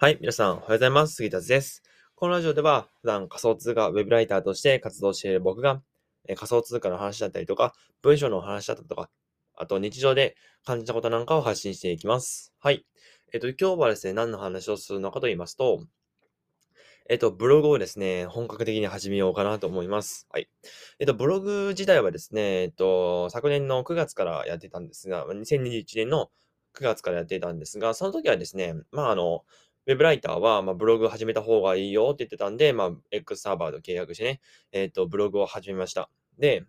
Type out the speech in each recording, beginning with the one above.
はい、皆さん、おはようございます。杉田です。このラジオでは、普段仮想通貨ウェブライターとして活動している僕が、え仮想通貨の話だったりとか、文章の話だったりとか、あと日常で感じたことなんかを発信していきます。はい。えっと、今日はですね、何の話をするのかと言いますと、えっと、ブログをですね、本格的に始めようかなと思います。はい。えっと、ブログ自体はですね、えっと、昨年の9月からやってたんですが、2021年の9月からやってたんですが、その時はですね、まあ、あの、ウェブライターは、まあ、ブログ始めた方がいいよって言ってたんで、まあ、X サーバーと契約してね、えっ、と、ブログを始めました。で、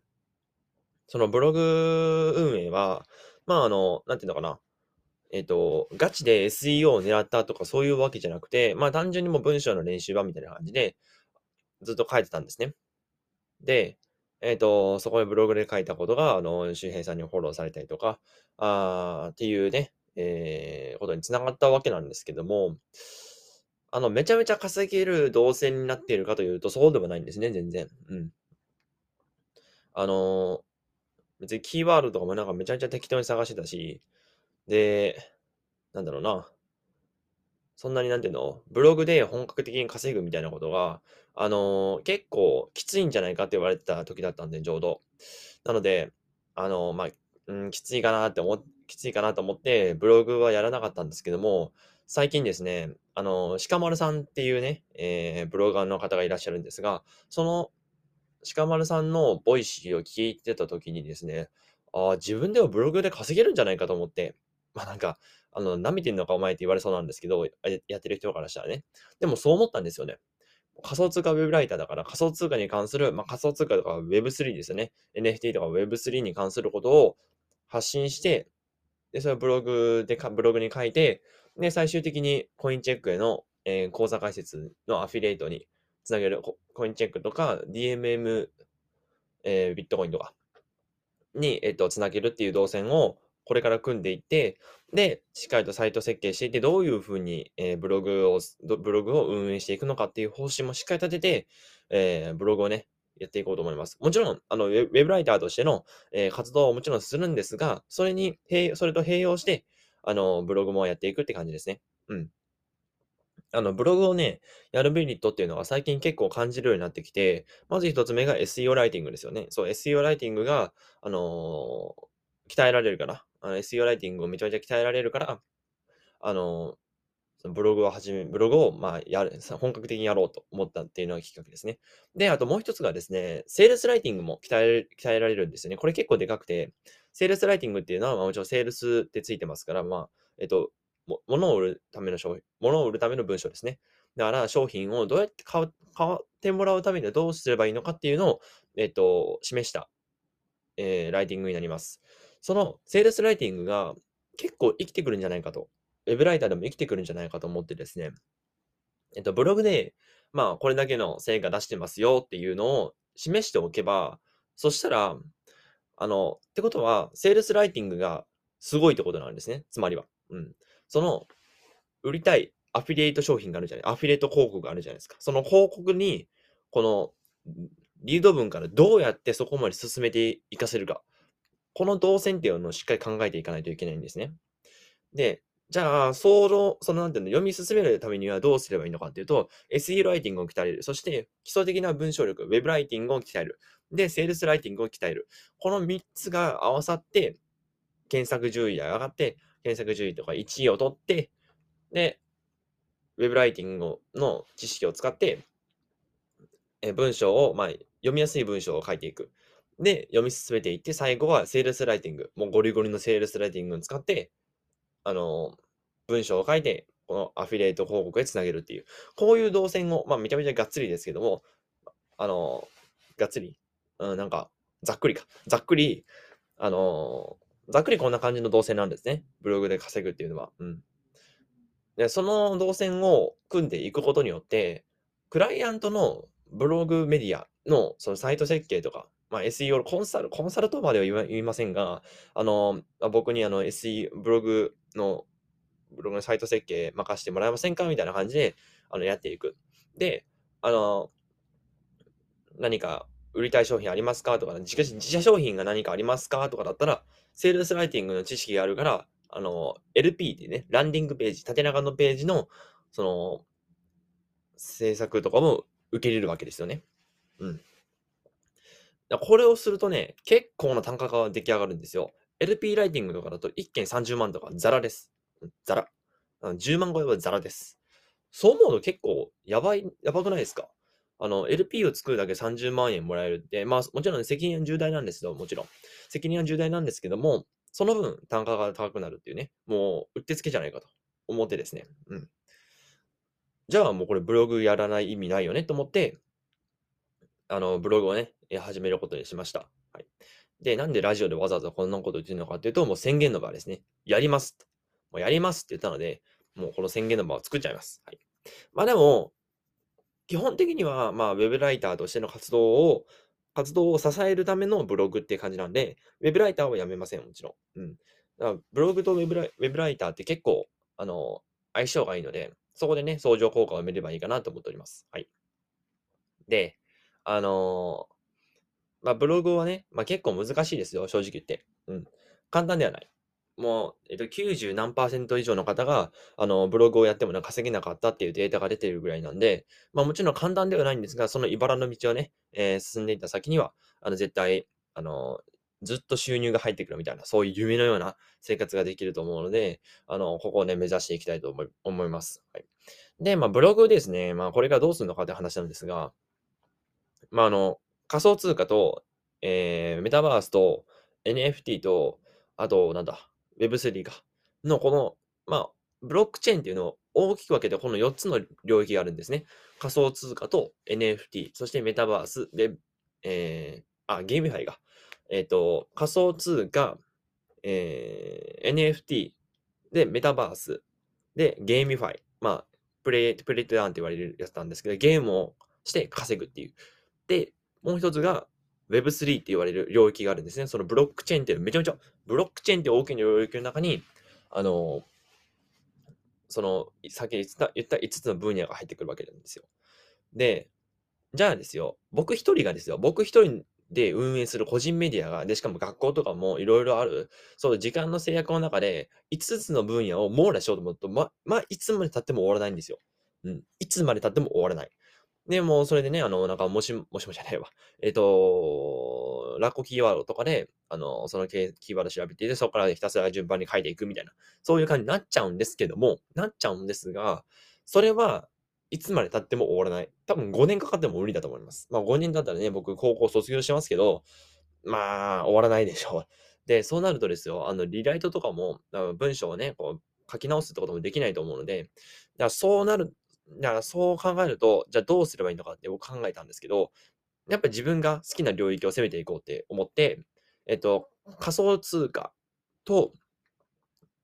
そのブログ運営は、まあ、あの、なんていうのかな。えっ、と、ガチで SEO を狙ったとかそういうわけじゃなくて、まあ、単純にも文章の練習版みたいな感じで、ずっと書いてたんですね。で、えっ、と、そこでブログで書いたことが、あの、周平さんにフォローされたりとか、あっていうね、えー、ことにつながったわけなんですけども、あの、めちゃめちゃ稼げる動線になっているかというと、そうではないんですね、全然。うん。あの別にキーワードとかもなんかめちゃめちゃ適当に探してたし、で、なんだろうな。そんなになんていうの、ブログで本格的に稼ぐみたいなことが、あの結構きついんじゃないかって言われてた時だったんで、ちょうど。なので、あのまあ、うん、きついかなって思きついかなと思って、ブログはやらなかったんですけども、最近ですね、あの、鹿丸さんっていうね、えー、ブロガーの方がいらっしゃるんですが、その鹿丸さんの Voicy を聞いてた時にですね、あ、自分ではブログで稼げるんじゃないかと思って、まあなんか、あの、舐めてんのかお前って言われそうなんですけど、やってる人からしたらね。でもそう思ったんですよね。仮想通貨ウェブライターだから仮想通貨に関する、まあ、仮想通貨とか Web3 ですよね。NFT とか Web3 に関することを発信して、で、それをブログでか、ブログに書いて、で、最終的にコインチェックへの、えー、口座開設のアフィリエイトにつなげるコインチェックとか DMM、えー、ビットコインとかに、えっ、と、つなげるっていう動線をこれから組んでいって、で、しっかりとサイト設計していって、どういうふうに、えー、ブログを、ブログを運営していくのかっていう方針もしっかり立てて、えー、ブログをね、やっていこうと思います。もちろん、あの、ウェブライターとしての、え、活動はもちろんするんですが、それに、それと併用して、あの、ブログもやっていくって感じですね。うん。あの、ブログをね、やるメリットっていうのは最近結構感じるようになってきて、まず一つ目が SEO ライティングですよね。そう、SEO ライティングが、あのー、鍛えられるから、あの SEO ライティングをめちゃめちゃ鍛えられるから、あのそのブログを始め、ブログを、まあ、やる、本格的にやろうと思ったっていうのがきっかけですね。で、あともう一つがですね、セールスライティングも鍛え鍛えられるんですよね。これ結構でかくて、セールスライティングっていうのは、まあ、もちろんセールスってついてますから、まあ、えっと、も物を売るための商品、物を売るための文章ですね。だから商品をどうやって買買ってもらうためにはどうすればいいのかっていうのを、えっと、示した、えー、ライティングになります。そのセールスライティングが結構生きてくるんじゃないかとウェブライターでも生きてくるんじゃないかと思ってですね、えっと、ブログで、まあ、これだけの成果出してますよっていうのを示しておけば、そしたら、あの、ってことは、セールスライティングがすごいってことなんですね。つまりは。うん。その、売りたいアフィリエイト商品があるじゃない、アフィリエイト広告があるじゃないですか。その広告に、この、リード文からどうやってそこまで進めていかせるか。この動線っていうのをしっかり考えていかないといけないんですね。で、じゃあ、その、そのなんていうの、読み進めるためにはどうすればいいのかっていうと、SE ライティングを鍛える。そして、基礎的な文章力、Web ライティングを鍛える。で、セールスライティングを鍛える。この3つが合わさって、検索順位が上がって、検索順位とか1位を取って、で、Web ライティングの知識を使って、え文章を、まあ、読みやすい文章を書いていく。で、読み進めていって、最後はセールスライティング。もうゴリゴリのセールスライティングを使って、あの、文章を書いて、このアフィリエイト広告へつなげるっていう、こういう動線を、まあ、めちゃめちゃがっつりですけども、あの、がっつり、うん、なんか、ざっくりか。ざっくり、あの、ざっくりこんな感じの動線なんですね。ブログで稼ぐっていうのは。うん。で、その動線を組んでいくことによって、クライアントのブログメディアのそのサイト設計とか、まあ、SEO コンサル、コンサルとまでは言いませんが、あの、僕にあの SE、ブログの、ブログのサイト設計任せてもらえませんか？みたいな感じで、あの、やっていく。で、あの、何か売りたい商品ありますか？とか、自社商品が何かありますか？とかだったら、セールスライティングの知識があるから、あの、LP ってね、ランディングページ、縦長のページのその、制作とかも受け入れるわけですよね。うん。これをするとね、結構な単価が出来上がるんですよ。LP ライティングとかだと1件30万とかザラです。ザラ。10万超えはザラです。そう思うと結構やばい、やばくないですか？あの、LP を作るだけ30万円もらえるって、まあ、もちろん、責任は重大なんですよ、もちろん。責任は重大なんですけども、その分単価が高くなるっていうね、もう、うってつけじゃないかと思ってですね。うん。じゃあもうこれブログやらない意味ないよねと思って、あの、ブログをね、始めることにしました。はい。で、なんでラジオでわざわざこんなこと言ってるのかっていうと、もう宣言の場ですね。やりますもうやりますって言ったので、もうこの宣言の場を作っちゃいます。はい。まあでも、基本的には、まあ、ウェブライターとしての活動を、活動を支えるためのブログって感じなんで、ウェブライターはやめません、もちろん。うん。だからブログとウェブライウェブライターって結構、あの、相性がいいので、そこでね、相乗効果を埋めればいいかなと思っております。はい。で、あのー、まあ、ブログはね、まあ、結構難しいですよ、正直言って。うん。簡単ではない。もう、えっと、90何パーセント以上の方が、あの、ブログをやっても、稼げなかったっていうデータが出ているぐらいなんで、まあ、もちろん簡単ではないんですが、その茨の道をね、えー、進んでいった先には、あの、絶対、あの、ずっと収入が入ってくるみたいな、そういう夢のような生活ができると思うので、あの、ここをね、目指していきたいと思思います。はい。で、まあ、ブログですね、まあ、これがどうするのかって話なんですが、まあ、あの、仮想通貨と、えー、メタバースと NFT と、あと、なんだ、Web3 か。の、この、まあ、ブロックチェーンっていうのを大きく分けて、この4つの領域があるんですね。仮想通貨と NFT、そしてメタバース、で、えー、あ、 GameFi が。えっ、ー、と、仮想通貨、えー、NFT、で、メタバース、で、 GameFi。まあ、 Play、Play to Earn って言われるやつなんですけど、ゲームをして稼ぐっていう。で、もう一つが Web3 って言われる領域があるんですね。そのブロックチェーンっていうめちゃめちゃ、ブロックチェーンって大きな領域の中に、あの、その、先言った言った5つの分野が入ってくるわけなんですよ。で、じゃあですよ、僕一人がですよ、僕一人で運営する個人メディアが、で、しかも学校とかもいろいろある、そう、時間の制約の中で、5つの分野を網羅しようと思うと、ま、まあ、いつまで経っても終わらないんですよ。うん。いつまで経っても終わらない。で、もうそれでね、あの、なんか、もし、もしもじゃないわ。えっ、と、ラッコキーワードとかで、あの、そのキーワード調べていて、そこからひたすら順番に書いていくみたいな、そういう感じになっちゃうんですけども、なっちゃうんですが、それはいつまで経っても終わらない。多分5年かかっても無理だと思います。まあ5年だったらね、僕高校卒業してますけど、まあ終わらないでしょう。で、そうなるとですよ、あの、リライトとかも、文章をね、こう、書き直すってこともできないと思うので、だからそうなるだからそう考えると、じゃあどうすればいいのかって僕考えたんですけど、やっぱり自分が好きな領域を攻めていこうって思って、えっと、仮想通貨と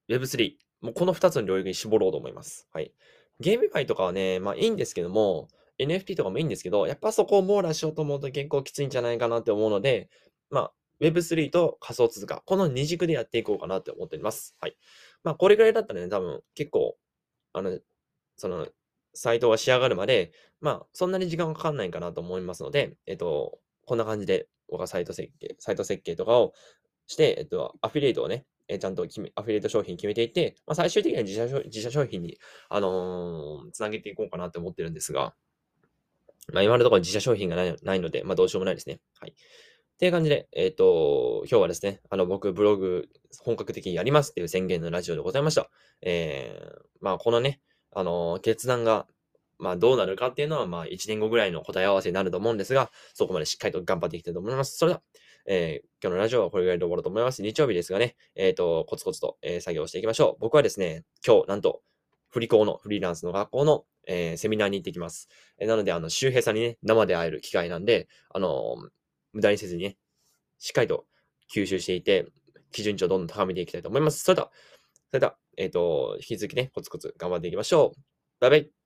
Web3、もうこの2つの領域に絞ろうと思います。はい。ゲーム界とかはね、まあいいんですけども、NFT とかもいいんですけど、やっぱそこを網羅しようと思うと結構きついんじゃないかなって思うので、まあ Web3 と仮想通貨、この二軸でやっていこうかなって思っております。はい。まあこれぐらいだったらね、多分結構、あの、そのサイトが仕上がるまで、まあ、そんなに時間かかんないかなと思いますので、えっと、こんな感じで、僕はサイト設計、サイト設計とかをして、えっと、アフィリエイトをね、えちゃんと決め、アフィリエイト商品決めていって、まあ、最終的には自社自社商品に、あのー、つなげていこうかなって思ってるんですが、まあ、今のところ自社商品がないないので、まあ、どうしようもないですね。はい。っていう感じで、えっ、ー、と、今日はですね、あの、僕、ブログ、本格的にやりますっていう宣言のラジオでございました。えー、まあ、このね、あの、決断が、まあどうなるかっていうのは、まあ1年後ぐらいの答え合わせになると思うんですが、そこまでしっかりと頑張っていきたいと思います。それでは、えー、今日のラジオはこれぐらいで終わろうと思います。日曜日ですがね、えっ、ー、と、コツコツと、えー、作業していきましょう。僕はですね、今日、なんと、振り子のフリーランスの学校の、えー、セミナーに行ってきます。えー、なので、あの、周平さんにね、生で会える機会なんで、あの、無駄にせずにね、しっかりと吸収していて、基準値をどんどん高めていきたいと思います。それでは、それでは、えっ、ー、と、引き続きね、コツコツ頑張っていきましょう。バイバイ。